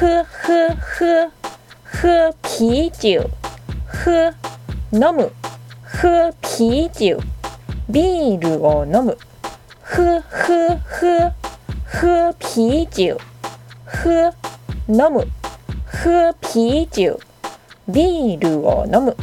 喝喝喝喝啤酒喝飲む。喝啤酒ビールを飲む。喝喝喝喝啤酒喝飲む。喝啤酒ビールを飲む。